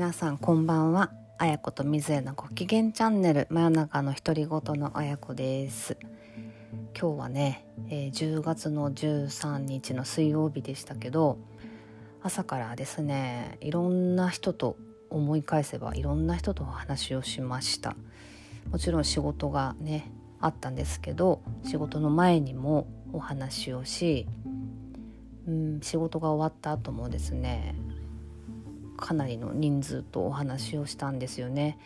皆さんこんばんは。あやこと水へのご機嫌チャンネル。真夜中の独り言のあやこです。今日はね、えー、10月の13日の水曜日でしたけど朝からですねいろんな人と思い返せばいろんな人とお話をしました。もちろん仕事がねあったんですけど仕事の前にもお話をし、うん、仕事が終わった後もですねかなりの人数とお話をしたんですよね。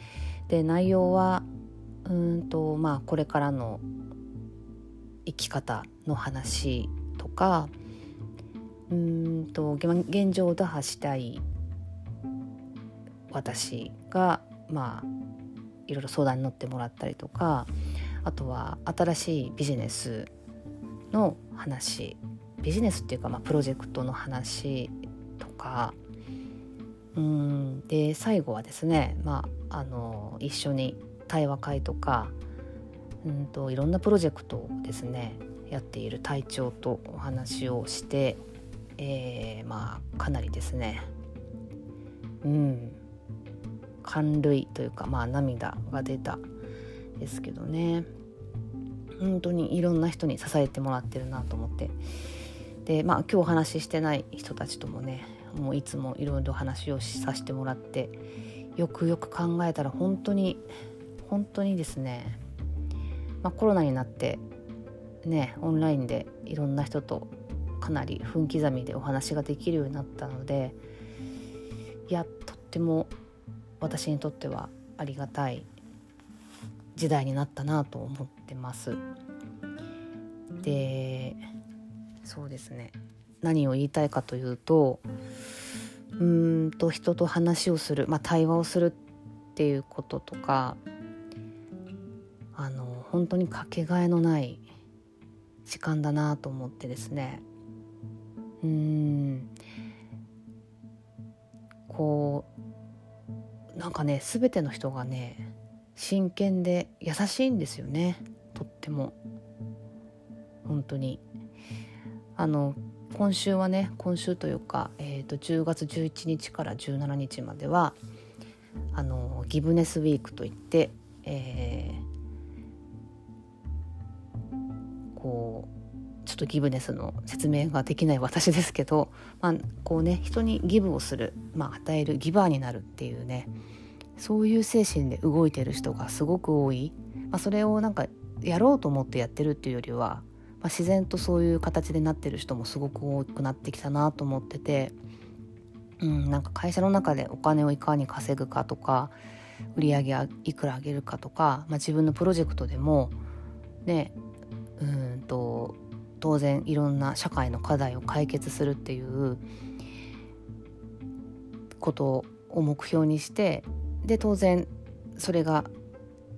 で内容はうんとまあこれからの生き方の話とかうんと現状を打破したい私がまあいろいろ相談に乗ってもらったりとかあとは新しいビジネスの話ビジネスっていうか、まあ、プロジェクトの話とかうん。で最後はですね、まあ、あの一緒に対話会とかうんといろんなプロジェクトをですねやっている隊長とお話をして、えー、まあかなりですねうん感涙というかまあ涙が出たですけどね。本当にいろんな人に支えてもらってるなと思って。でまあ今日お話ししてない人たちともねもういつもいろいろ話をさせてもらってよくよく考えたら本当に本当にですね、まあ、コロナになってねオンラインでいろんな人とかなり分刻みでお話ができるようになったのでいやとっても私にとってはありがたい時代になったなと思ってます。でそうですね何を言いたいかというとうんと人と話をする、まあ、対話をするっていうこととかあの本当にかけがえのない時間だなと思ってですね。うん。こうなんかね全ての人がね真剣で優しいんですよね。とっても。本当に。あの今週はね今週というか、えーと、10月11日から17日まではあのギブネスウィークといって、えー、こうちょっとギブネスの説明ができない私ですけど、まあ、こうね人にギブをする、まあ、与えるギバーになるっていうねそういう精神で動いてる人がすごく多い、まあ、それをなんかやろうと思ってやってるっていうよりはまあ、自然とそういう形でなってる人もすごく多くなってきたなと思ってて、うん、なんか会社の中でお金をいかに稼ぐかとか売り上げいくら上げるかとか、まあ、自分のプロジェクトでもねうんと当然いろんな社会の課題を解決するっていうことを目標にしてで当然それが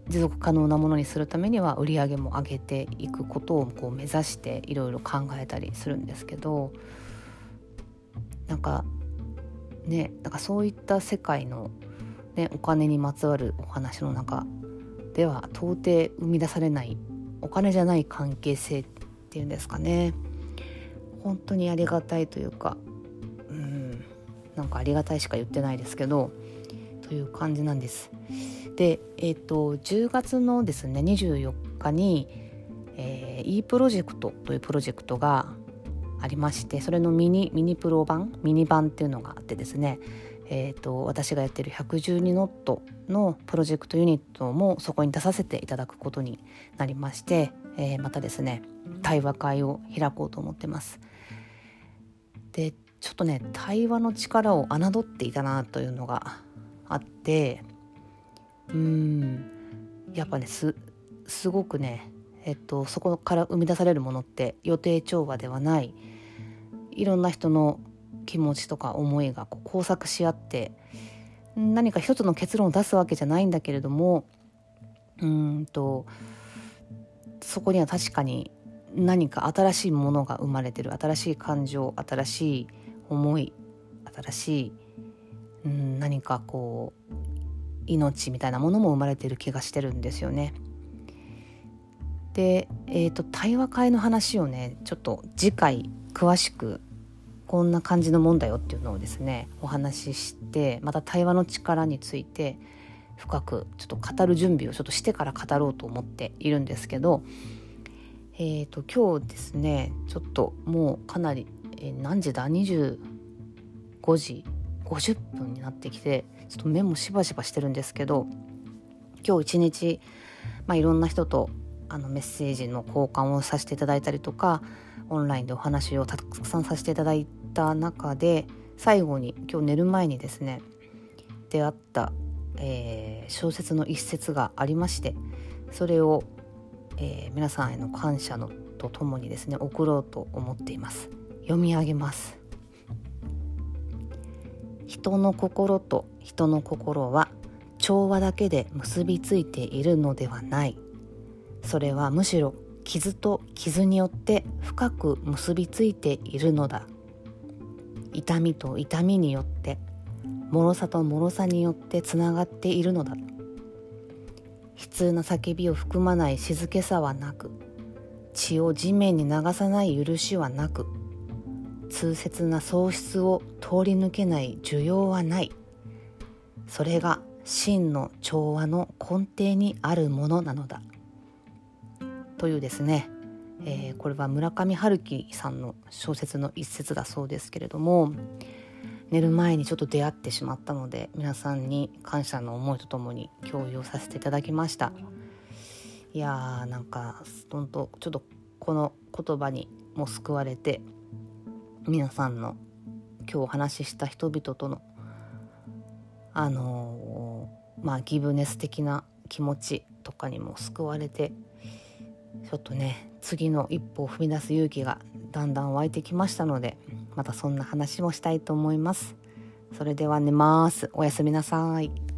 持続可能なものにするためには売り上げも上げていくことをこう目指していろいろ考えたりするんですけどなんかねなんかそういった世界の、ね、お金にまつわるお話の中では到底生み出されないお金じゃない関係性っていうんですかね本当にありがたいというかうんなんかありがたいしか言ってないですけどという感じなんです。で、えーと、10月のですね24日に、えー、e プロジェクトというプロジェクトがありましてそれのミニミニプロ版ミニ版っていうのがあってですね、えーと、私がやってる112ノットのプロジェクトユニットもそこに出させていただくことになりまして、えー、またですね対話会を開こうと思ってます。でちょっとね対話の力を侮っていたなというのがあってうん。やっぱねすすごくねえっとそこから生み出されるものって予定調和ではない。いろんな人の気持ちとか思いがこう交錯し合って何か一つの結論を出すわけじゃないんだけれどもうんとそこには確かに何か新しいものが生まれてる。新しい感情新しい思い新しい、うん、何かこう命みたいなものも生まれてる気がしてるんですよね。で、えーと、対話会の話をねちょっと次回詳しくこんな感じのもんだよっていうのをですねお話ししてまた対話の力について深くちょっと語る準備をちょっとしてから語ろうと思っているんですけどえーと、今日ですねちょっともうかなり、えー、何時だ？25時50分になってきてちょっと目もしばしばしてるんですけど今日一日、まあ、いろんな人とあのメッセージの交換をさせていただいたりとかオンラインでお話をたくさんさせていただいた中で最後に今日寝る前にですね出会った、えー、小説の一節がありましてそれをえー、皆さんへの感謝のとともにですね送ろうと思っています。読み上げます。人の心と人の心は調和だけで結びついているのではない。それはむしろ傷と傷によって深く結びついているのだ。痛みと痛みによって脆さと脆さによってつながっているのだ。悲痛な叫びを含まない静けさはなく血を地面に流さない許しはなく痛切な喪失を通り抜けない需要はない。それが真の調和の根底にあるものなのだ。というですね、えー、これは村上春樹さんの小説の一節だそうですけれども寝る前にちょっと出会ってしまったので皆さんに感謝の思いとともに共有させていただきました。いやーなんか本当ちょっとこの言葉にも救われて皆さんの今日お話しした人々とのあのー、まあギブネス的な気持ちとかにも救われてちょっとね次の一歩を踏み出す勇気がだんだん湧いてきましたのでまたそんな話もしたいと思います。それでは寝ます。おやすみなさい。